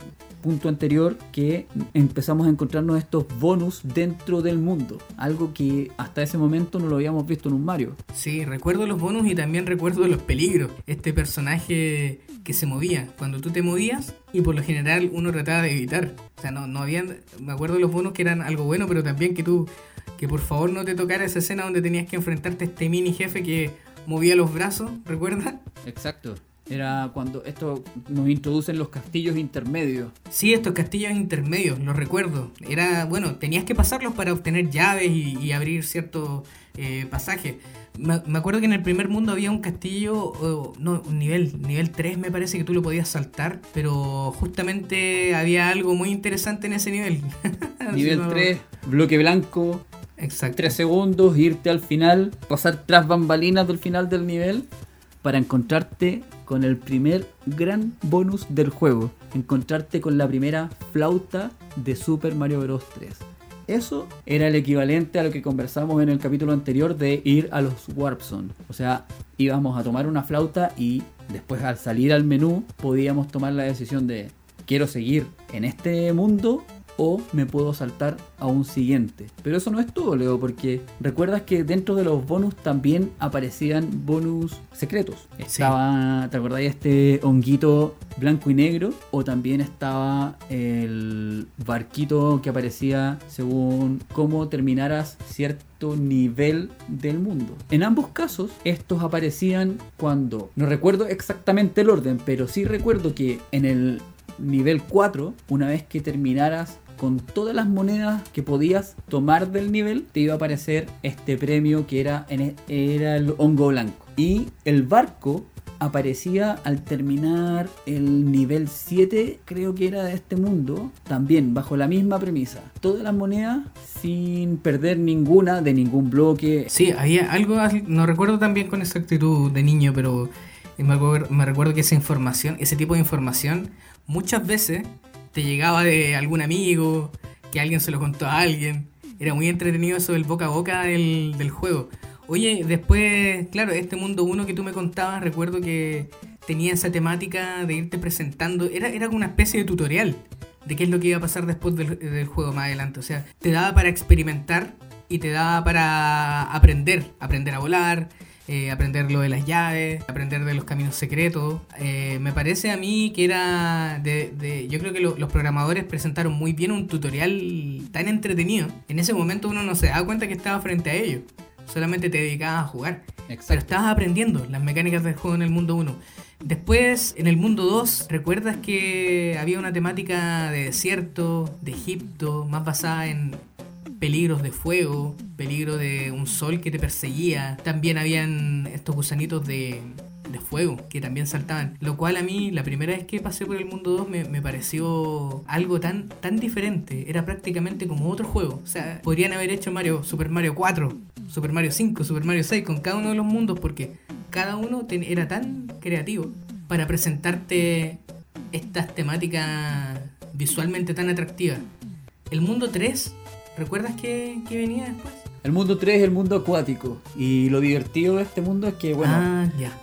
punto anterior que empezamos a encontrarnos estos bonus dentro del mundo, algo que hasta ese momento no lo habíamos visto en un Mario. Sí, recuerdo los bonus y también recuerdo los peligros. Este personaje que se movía, cuando tú te movías y por lo general uno trataba de evitar. O sea, no, no habían, me acuerdo los bonus que eran algo bueno, pero también que tú, que por favor no te tocara esa escena donde tenías que enfrentarte a este mini jefe que movía los brazos, ¿recuerdas? Exacto. Era cuando esto nos introducen los castillos intermedios. Sí, estos castillos intermedios, los recuerdo. Era, bueno, tenías que pasarlos para obtener llaves y, y abrir ciertos eh, pasajes. Me, me, acuerdo que en el primer mundo había un castillo, oh, no, un nivel, nivel 3 me parece que tú lo podías saltar, pero justamente había algo muy interesante en ese nivel. nivel no... 3, bloque blanco, Exacto. 3 segundos, irte al final, pasar tras bambalinas del final del nivel para encontrarte con el primer gran bonus del juego, encontrarte con la primera flauta de Super Mario Bros. 3. Eso era el equivalente a lo que conversamos en el capítulo anterior de ir a los Warp Zone. O sea, íbamos a tomar una flauta y después al salir al menú podíamos tomar la decisión de quiero seguir en este mundo o me puedo saltar a un siguiente. Pero eso no es todo, Leo, porque recuerdas que dentro de los bonus también aparecían bonus secretos. Estaba, sí. ¿te acordás de este honguito blanco y negro? O también estaba el barquito que aparecía según cómo terminaras cierto nivel del mundo. En ambos casos, estos aparecían cuando, no recuerdo exactamente el orden, pero sí recuerdo que en el nivel 4, una vez que terminaras con todas las monedas que podías tomar del nivel, te iba a aparecer este premio que era, e- era el hongo blanco. Y el barco aparecía al terminar el nivel 7, creo que era de este mundo, también bajo la misma premisa. Todas las monedas sin perder ninguna de ningún bloque. Sí, había algo, no recuerdo también con exactitud de niño, pero me recuerdo que esa información, ese tipo de información, muchas veces te llegaba de algún amigo, que alguien se lo contó a alguien. Era muy entretenido eso del boca a boca del, del juego. Oye, después, claro, este mundo 1 que tú me contabas, recuerdo que tenía esa temática de irte presentando. Era, era una especie de tutorial de qué es lo que iba a pasar después del, del juego más adelante. O sea, te daba para experimentar y te daba para aprender. Aprender a volar, eh, aprender lo de las llaves, aprender de los caminos secretos. Eh, me parece a mí que era de... de- yo creo que lo- los programadores presentaron muy bien un tutorial tan entretenido. En ese momento uno no se daba cuenta que estaba frente a ellos. Solamente te dedicabas a jugar. Pero estabas aprendiendo las mecánicas del juego en el mundo 1. Después, en el mundo 2, ¿recuerdas que había una temática de desierto, de Egipto, más basada en peligros de fuego, peligro de un sol que te perseguía? También habían estos gusanitos de, de fuego que también saltaban. Lo cual a mí, la primera vez que pasé por el mundo 2, me, me pareció algo tan, tan diferente. Era prácticamente como otro juego. O sea, podrían haber hecho Mario, Super Mario 4, Super Mario 5, Super Mario 6 con cada uno de los mundos porque cada uno era tan creativo para presentarte estas temáticas visualmente tan atractivas. El mundo 3, ¿recuerdas que, que venía después? El mundo 3 es el mundo acuático. Y lo divertido de este mundo es que, bueno, ah, ya.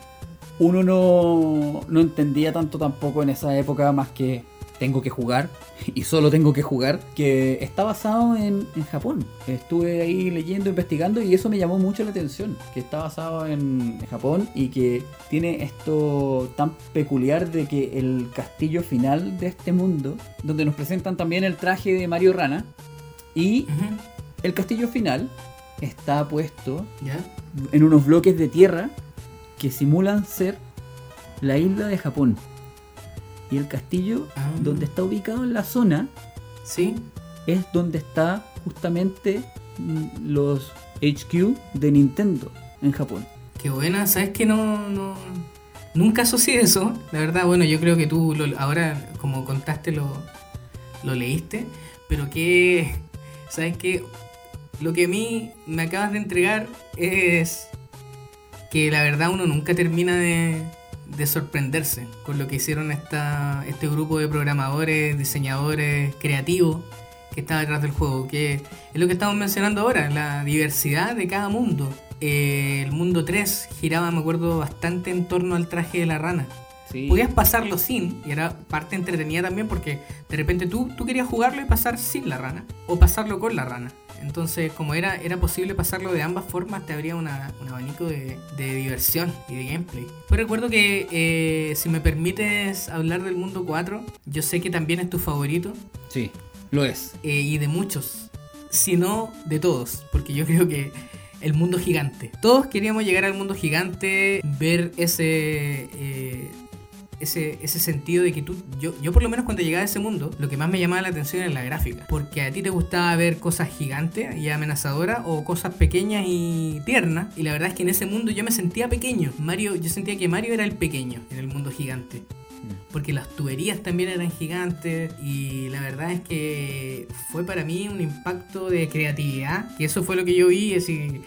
uno no, no entendía tanto tampoco en esa época más que tengo que jugar y solo tengo que jugar, que está basado en, en Japón. Estuve ahí leyendo, investigando y eso me llamó mucho la atención, que está basado en Japón y que tiene esto tan peculiar de que el castillo final de este mundo, donde nos presentan también el traje de Mario Rana, y el castillo final está puesto ¿Ya? en unos bloques de tierra que simulan ser la isla de Japón. Y el castillo Ah. donde está ubicado en la zona ¿Sí? es donde está justamente mm, los HQ de Nintendo en Japón. Qué buena, ¿sabes que no, no nunca asocié eso? La verdad, bueno, yo creo que tú lo- ahora como contaste lo, lo leíste, pero que ¿sabes qué? Lo que a mí me acabas de entregar es que la verdad uno nunca termina de, de sorprenderse con lo que hicieron esta, este grupo de programadores, diseñadores, creativos que está detrás del juego, que es lo que estamos mencionando ahora, la diversidad de cada mundo. Eh, el mundo 3 giraba, me acuerdo, bastante en torno al traje de la rana. Sí. Podías pasarlo sin, y era parte entretenida también porque de repente tú, tú querías jugarlo y pasar sin la rana, o pasarlo con la rana. Entonces, como era, era posible pasarlo de ambas formas, te abría una- un abanico de, de diversión y de gameplay. Pero recuerdo que, eh, si me permites hablar del mundo 4, yo sé que también es tu favorito, Sí, lo es. eh, y de muchos, si no de todos, porque yo creo que el mundo gigante. Todos queríamos llegar al mundo gigante, ver ese... eh, ese, ese sentido de que tú, yo, yo por lo menos cuando llegaba a ese mundo, lo que más me llamaba la atención era la gráfica. Porque a ti te gustaba ver cosas gigantes y amenazadoras o cosas pequeñas y tiernas. Y la verdad es que en ese mundo yo me sentía pequeño. Mario, yo sentía que Mario era el pequeño en el mundo gigante porque las tuberías también eran gigantes y la verdad es que fue para mí un impacto de creatividad, que eso fue lo que yo vi, decir,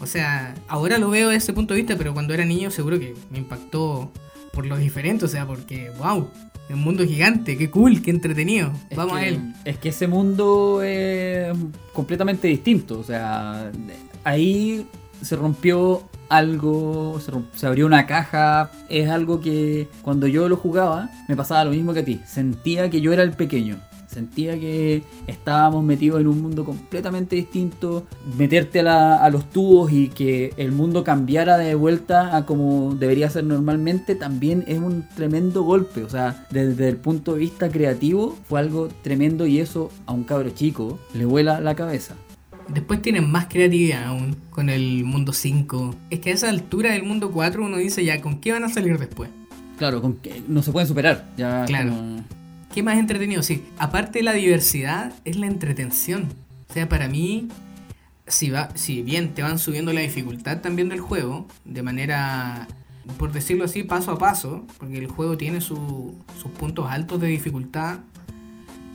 o sea, ahora lo veo desde ese punto de vista, pero cuando era niño seguro que me impactó por lo diferente, o sea, porque, wow, un mundo gigante, qué cool, qué entretenido, Es vamos que- a él. Es que ese mundo es completamente distinto. O sea, ahí se rompió algo, se, romp- se abrió una caja. Es algo que cuando yo lo jugaba me pasaba lo mismo que a ti. Sentía que yo era el pequeño. Sentía que estábamos metidos en un mundo completamente distinto. Meterte a, la- a los tubos y que el mundo cambiara de vuelta a como debería ser normalmente también es un tremendo golpe. O sea, desde el punto de vista creativo fue algo tremendo y eso a un cabro chico le vuela la cabeza. Después tienen más creatividad aún con el mundo 5. Es que a esa altura del mundo 4 uno dice ya, ¿con qué van a salir después? Claro, con que no se pueden superar. Ya Claro. como- ¿Qué más entretenido? Sí, aparte de la diversidad, es la entretención. O sea, para mí, si, va, si bien te van subiendo la dificultad también del juego, de manera, por decirlo así, paso a paso, porque el juego tiene su- sus puntos altos de dificultad,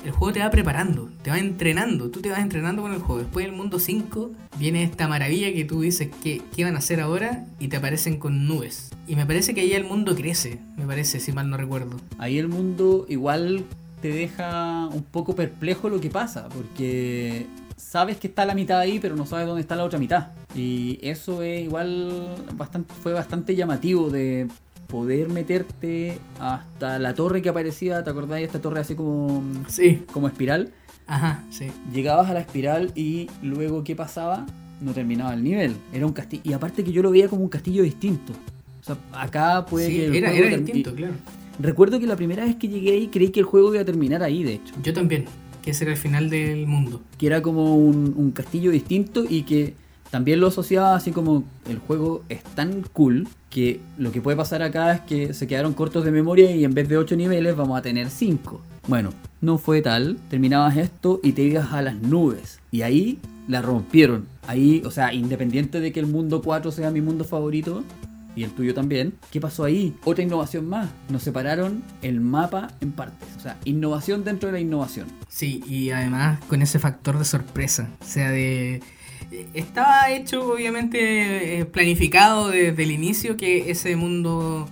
el juego te va preparando, te va entrenando, tú te vas entrenando con el juego. Después del mundo 5 viene esta maravilla que tú dices que qué van a hacer ahora y te aparecen con nubes. Y me parece que ahí el mundo crece, me parece, si mal no recuerdo. Ahí el mundo igual te deja un poco perplejo lo que pasa, porque sabes que está la mitad ahí, pero no sabes dónde está la otra mitad. Y eso es igual bastante, fue bastante llamativo de poder meterte hasta la torre que aparecía, ¿te acordáis? Esta torre así como, Sí, como espiral. ajá, sí. Llegabas a la espiral y luego ¿qué pasaba? No terminaba el nivel. Era un castillo. Y aparte que yo lo veía como un castillo distinto. O sea, acá puede Sí, que el era, juego era distinto, claro. Recuerdo que la primera vez que llegué ahí creí que el juego iba a terminar ahí, de hecho. Yo también, que ese era el final del mundo. Que era como un, un castillo distinto y que también lo asociaba así como el juego es tan cool que lo que puede pasar acá es que se quedaron cortos de memoria y en vez de 8 niveles vamos a tener 5. Bueno, no fue tal. Terminabas esto y te ibas a las nubes. Y ahí la rompieron. Ahí, o sea, independiente de que el mundo 4 sea mi mundo favorito, y el tuyo también. ¿Qué pasó ahí? Otra innovación más. Nos separaron el mapa en partes. O sea, innovación dentro de la innovación. Sí, y además con ese factor de sorpresa. O sea, de. Estaba hecho, obviamente, eh, planificado desde el inicio que ese mundo.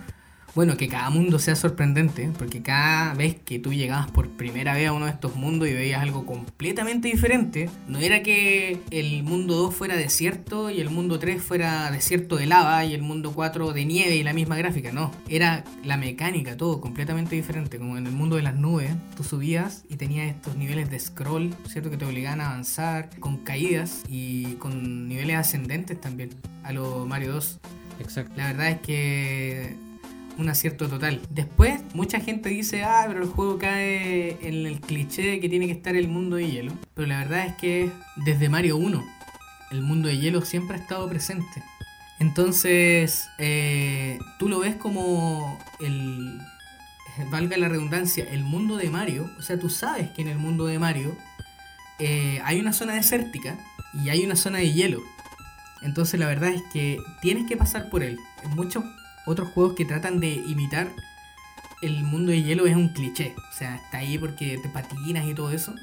Bueno, que cada mundo sea sorprendente, porque cada vez que tú llegabas por primera vez a uno de estos mundos y veías algo completamente diferente, no era que el mundo 2 fuera desierto y el mundo 3 fuera desierto de lava y el mundo 4 de nieve y la misma gráfica, no. Era la mecánica, todo completamente diferente. Como en el mundo de las nubes, tú subías y tenías estos niveles de scroll, ¿cierto? Que te obligaban a avanzar, con caídas y con niveles ascendentes también, a lo Mario 2. Exacto. La verdad es que un acierto total. Después, mucha gente dice, ah, pero el juego cae en el cliché de que tiene que estar el mundo de hielo. Pero la verdad es que desde Mario 1, el mundo de hielo siempre ha estado presente. Entonces, eh, tú lo ves como el, valga la redundancia, el mundo de Mario. O sea, tú sabes que en el mundo de Mario eh, hay una zona desértica y hay una zona de hielo. Entonces la verdad es que tienes que pasar por él. En muchos otros juegos que tratan de imitar el mundo de hielo es un cliché. O sea, está ahí porque te patinas y todo eso.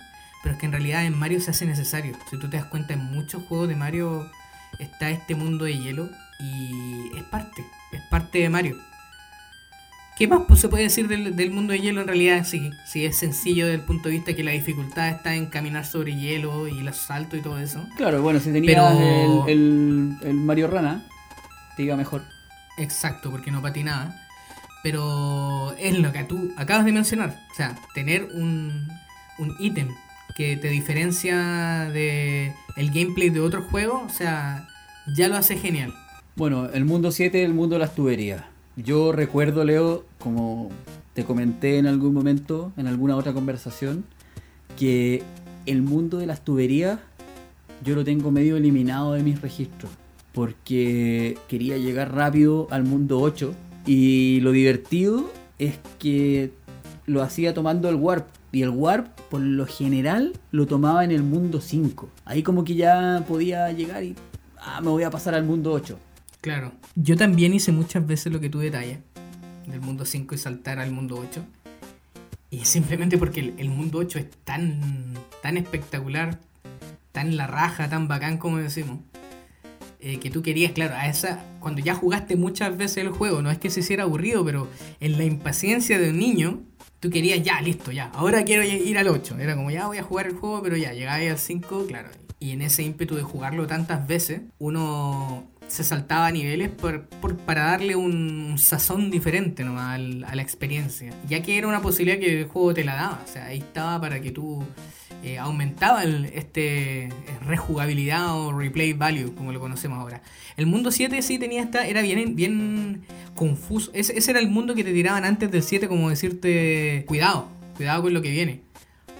Pero es que en realidad en Mario se hace necesario. Si tú te das cuenta, en muchos juegos de Mario está este mundo de hielo y es parte. Es parte de Mario. ¿Qué más pues, se puede decir del, del mundo de hielo? En realidad, sí, sí, es sencillo desde el punto de vista que la dificultad está en caminar sobre hielo y los saltos y todo eso. Claro, bueno, si tenías Pero- el, el- el Mario Rana, te iba mejor. Exacto, porque no patinaba. Pero es lo que tú acabas de mencionar. O sea, tener un un ítem que te diferencia de el gameplay de otro juego, o sea, ya lo hace genial. Bueno, el mundo 7, el mundo de las tuberías. Yo recuerdo, Leo, como te comenté en algún momento, en alguna otra conversación, que el mundo de las tuberías yo lo tengo medio eliminado de mis registros. Porque quería llegar rápido al mundo 8. Y lo divertido es que lo hacía tomando el warp. Y el warp, por lo general, lo tomaba en el mundo 5. Ahí como que ya podía llegar y... Ah, me voy a pasar al mundo 8. Claro. Yo también hice muchas veces lo que tú detallas, del mundo 5 y saltar al mundo 8. Y simplemente porque el, mundo 8 es tan, tan espectacular, tan la raja, tan bacán como decimos, eh, que tú querías, claro, a esa, cuando ya jugaste muchas veces el juego, no es que se hiciera aburrido, pero en la impaciencia de un niño, tú querías, ya, listo, ya, ahora quiero ir al 8. Era como, ya voy a jugar el juego, pero ya, llegaba al 5, claro. Y en ese ímpetu de jugarlo tantas veces, uno se saltaba niveles por, para darle un sazón diferente nomás a la experiencia. Ya que era una posibilidad que el juego te la daba. O sea, ahí estaba para que tú eh, aumentaba el- este eh, rejugabilidad o replay value, como lo conocemos ahora. El mundo 7 sí tenía esta, era bien, bien confuso. Ese, era el mundo que te tiraban antes del 7, como decirte, cuidado, cuidado con lo que viene.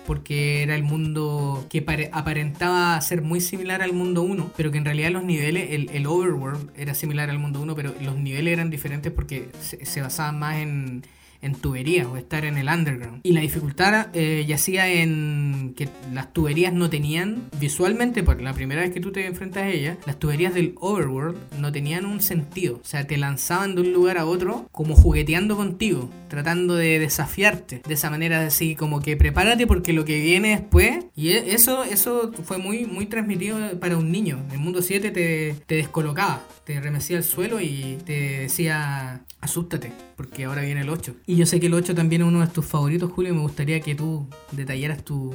Porque era el mundo que pare- aparentaba ser muy similar al mundo 1, pero que en realidad los niveles, el, el overworld era similar al mundo 1, pero los niveles eran diferentes porque se, se basaban más en, en tuberías o estar en el underground. Y la dificultad eh, yacía en que las tuberías no tenían, visualmente, por la primera vez que tú te enfrentas a ellas, las tuberías del overworld no tenían un sentido. O sea, te lanzaban de un lugar a otro como jugueteando contigo, tratando de desafiarte. De esa manera así como que prepárate porque lo que viene después. Y e- eso, eso fue muy, muy transmitido para un niño. En el mundo 7 te, te descolocaba, te remecía al suelo y te decía asústate, porque ahora viene el 8. Y yo sé que el 8 también es uno de tus favoritos, Julio, y me gustaría que tú detallaras tu,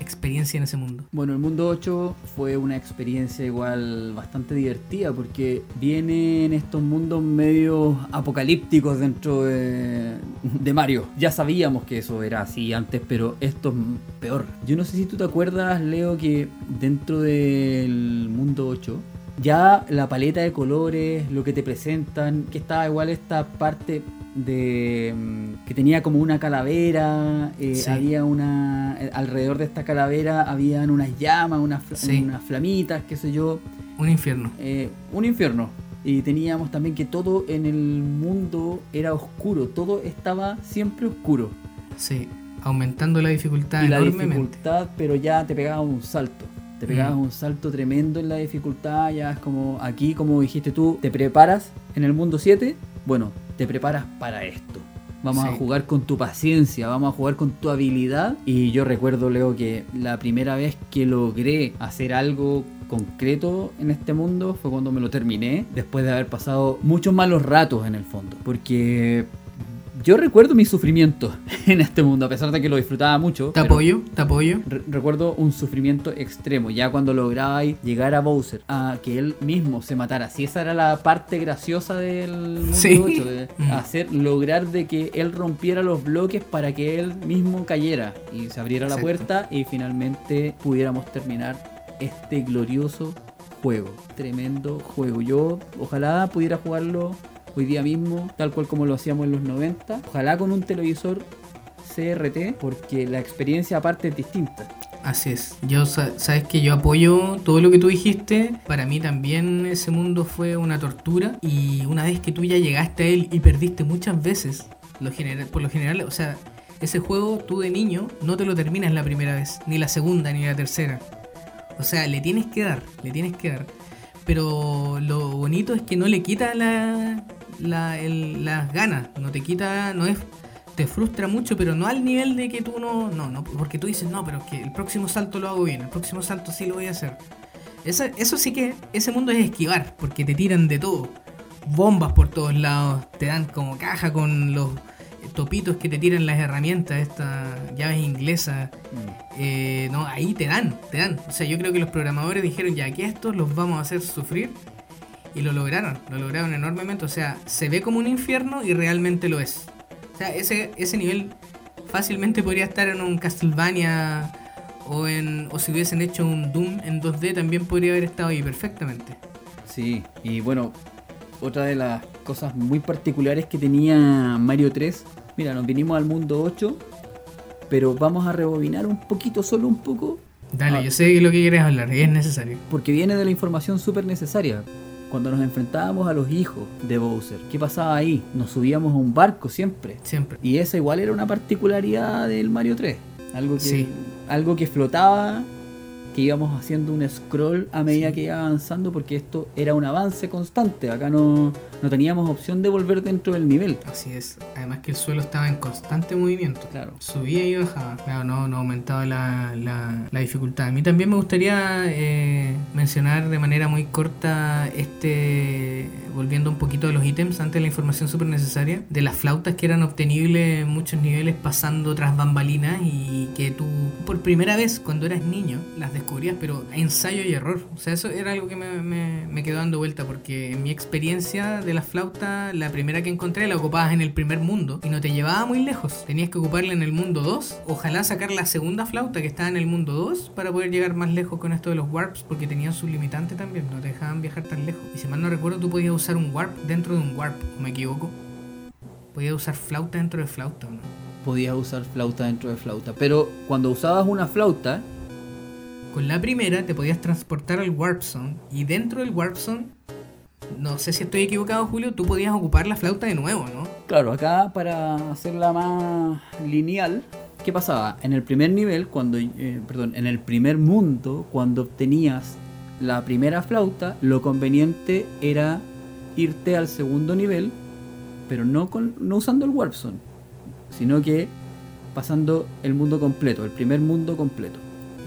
experiencia en ese mundo. Bueno, el mundo 8 fue una experiencia igual bastante divertida porque viene en estos mundos medio apocalípticos dentro de, de Mario. Ya sabíamos que eso era así antes, pero esto es peor. Yo no sé si tú te acuerdas, Leo, que dentro del mundo 8 ya la paleta de colores, lo que te presentan, que estaba igual esta parte de mm, que tenía como una calavera, eh, Sí. había una eh, alrededor de esta calavera habían unas llamas, unas, Sí. unas flamitas, qué sé yo, Un infierno. eh, un infierno. Y teníamos también que todo en el mundo era oscuro, todo estaba siempre oscuro. Sí, aumentando la dificultad y la enormemente. dificultad, pero ya te pegabas un salto. Te pegabas Mm. un salto tremendo en la dificultad, ya es como aquí, como dijiste tú, te preparas en el mundo 7, bueno, te preparas para esto. Vamos a jugar con tu paciencia, vamos a jugar con tu habilidad. Y yo recuerdo, Leo, que la primera vez que logré hacer algo concreto en este mundo fue cuando me lo terminé, después de haber pasado muchos malos ratos en el fondo. Porque yo recuerdo mi sufrimiento en este mundo, a pesar de que lo disfrutaba mucho. Te apoyo, te apoyo. Re- recuerdo un sufrimiento extremo, ya cuando lograbais llegar a Bowser, a que él mismo se matara. Si esa era la parte graciosa del mundo Sí. 8, de Mm. hacer, lograr de que él rompiera los bloques para que él mismo cayera y se abriera la puerta y finalmente pudiéramos terminar este glorioso juego. Tremendo juego. Yo ojalá pudiera jugarlo hoy día mismo, tal cual como lo hacíamos en los 90. Ojalá con un televisor CRT, porque la experiencia aparte es distinta. Así es. Yo sa- sabes que yo apoyo todo lo que tú dijiste. Para mí también ese mundo fue una tortura y una vez que tú ya llegaste a él y perdiste muchas veces, lo general, por lo general, o sea, ese juego tú de niño no te lo terminas la primera vez, ni la segunda ni la tercera. O sea, le tienes que dar, le tienes que dar. Pero lo bonito es que no le quita la, la- el- las ganas, no te quita, no es te frustra mucho, pero no al nivel de que tú no, no, no, porque tú dices, no, pero es que el próximo salto lo hago bien, el próximo salto sí lo voy a hacer. Esa- eso sí que, ese mundo es esquivar, porque te tiran de todo. Bombas por todos lados, te dan como caja con los topitos que te tiran las herramientas, estas llaves inglesas. Eh, no, ahí te dan, te dan. O sea, yo creo que los programadores dijeron, ya que estos los vamos a hacer sufrir. Y lo lograron, lo lograron enormemente. O sea, se ve como un infierno y realmente lo es. O sea, ese, ese nivel fácilmente podría estar en un Castlevania o en o si hubiesen hecho un Doom en 2D también podría haber estado ahí perfectamente. Sí, y bueno, otra de las cosas muy particulares que tenía Mario 3, mira, nos vinimos al mundo 8, pero vamos a rebobinar un poquito, solo un poco, Dale, Ah. yo sé lo que quieres hablar, y es necesario. porque viene de la información súper necesaria. Cuando nos enfrentábamos a los hijos de Bowser, ¿qué pasaba ahí? Nos subíamos a un barco siempre. Siempre. Y esa igual era una particularidad del Mario 3. Algo que, Sí. algo que flotaba, que íbamos haciendo un scroll a medida Sí. que iba avanzando, porque esto era un avance constante. Acá no, no teníamos opción de volver dentro del nivel. Así es. Además que el suelo estaba en constante movimiento. Claro. Subía y bajaba. Claro, no, no aumentaba la, la- la dificultad. A mí también me gustaría eh, mencionar de manera muy corta este, volviendo un poquito a los ítems, antes de la información súper necesaria, de las flautas que eran obtenibles en muchos niveles pasando tras bambalinas y que tú por primera vez cuando eras niño las descubrías, pero ensayo y error. O sea, eso era algo que me, me- me quedó dando vuelta porque en mi experiencia de las flautas, la primera que encontré la ocupabas en el primer mundo y no te llevaba muy lejos. Tenías que ocuparla en el mundo 2. Ojalá sacar la segunda flauta que estaba en el mundo 2 para poder llegar más lejos con esto de los warps porque tenían su limitante también, no te dejaban viajar tan lejos. Y si mal no recuerdo, tú podías usar un warp dentro de un warp, ¿o me equivoco? Podías usar flauta dentro de flauta, ¿o ¿no? Podías usar flauta dentro de flauta. Pero cuando usabas una flauta, Con la primera te podías transportar al Warp Zone y dentro del Warp Zone, no sé si estoy equivocado Julio, tú podías ocupar la flauta de nuevo, ¿no? Claro, acá para hacerla más lineal, ¿qué pasaba? En el primer nivel, cuando, eh, perdón, en el primer mundo, cuando obtenías la primera flauta, lo conveniente era irte al segundo nivel, pero no, con, no usando el Warp Zone, sino que pasando el mundo completo, el primer mundo completo.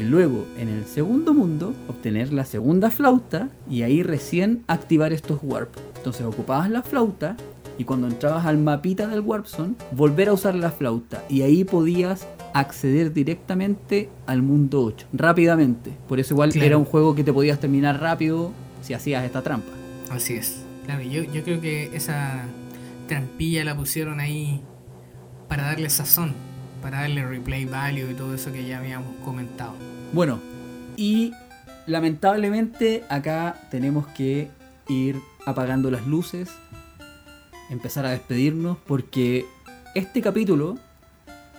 Y luego, en el segundo mundo, obtener la segunda flauta y ahí recién activar estos warp. Entonces ocupabas la flauta y cuando entrabas al mapita del Warp Zone, volver a usar la flauta y ahí podías acceder directamente al mundo 8, rápidamente. Por eso igual Claro. era un juego que te podías terminar rápido si hacías esta trampa. Así es. Claro, yo, yo creo que esa trampilla la pusieron ahí para darle sazón, para darle replay value y todo eso que ya habíamos comentado. Bueno, y lamentablemente acá tenemos que ir apagando las luces, empezar a despedirnos, porque este capítulo,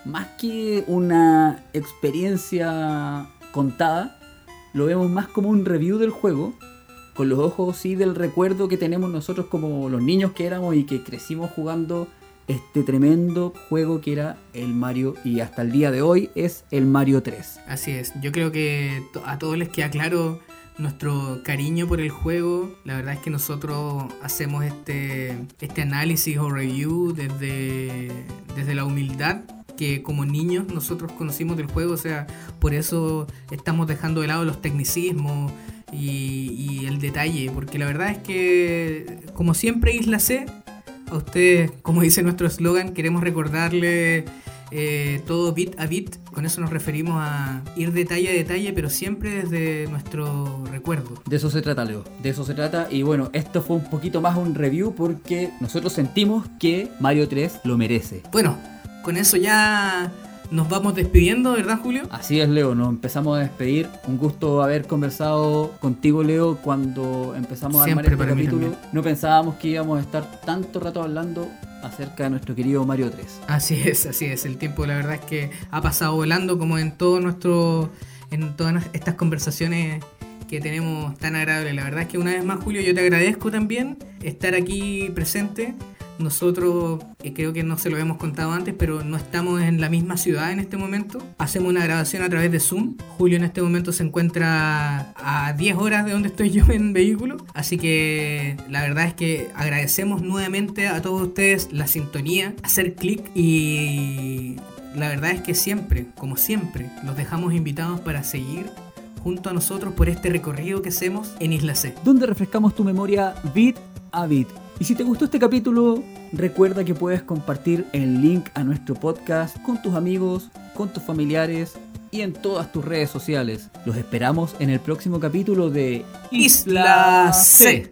más que una experiencia contada, lo vemos más como un review del juego, con los ojos sí del recuerdo que tenemos nosotros como los niños que éramos y que crecimos jugando este tremendo juego que era el Mario y hasta el día de hoy es el Mario 3. Así es, yo creo que a todos les queda claro nuestro cariño por el juego. La verdad es que nosotros hacemos este, este análisis o review desde, desde la humildad que como niños nosotros conocimos del juego, o sea, por eso estamos dejando de lado los tecnicismos y, y el detalle, porque la verdad es que como siempre Isla C, a ustedes, como dice nuestro eslogan, queremos recordarle eh, todo bit a bit. Con eso nos referimos a ir detalle a detalle, pero siempre desde nuestro recuerdo. De eso se trata, Leo. De eso se trata. Y bueno, esto fue un poquito más un review porque nosotros sentimos que Mario 3 lo merece. Bueno, con eso ya nos vamos despidiendo, ¿verdad, Julio? Así es, Leo. Nos empezamos a despedir. Un gusto haber conversado contigo, Leo, cuando empezamos a armar Siempre este capítulo. No pensábamos que íbamos a estar tanto rato hablando acerca de nuestro querido Mario 3. Así es, así es. El tiempo, la verdad es que ha pasado volando como en todo nuestro, en todas estas conversaciones que tenemos tan agradables. La verdad es que una vez más, Julio, yo te agradezco también estar aquí presente. Nosotros, eh, creo que no se lo habíamos contado antes, pero no estamos en la misma ciudad en este momento. Hacemos una grabación a través de Zoom. Julio en este momento se encuentra a 10 horas de donde estoy yo en vehículo. Así que la verdad es que agradecemos nuevamente a todos ustedes la sintonía, hacer clic y la verdad es que siempre, como siempre, los dejamos invitados para seguir junto a nosotros por este recorrido que hacemos en Isla C. donde refrescamos tu memoria bit a bit. Y si te gustó este capítulo, recuerda que puedes compartir el link a nuestro podcast con tus amigos, con tus familiares y en todas tus redes sociales. Los esperamos en el próximo capítulo de Isla C.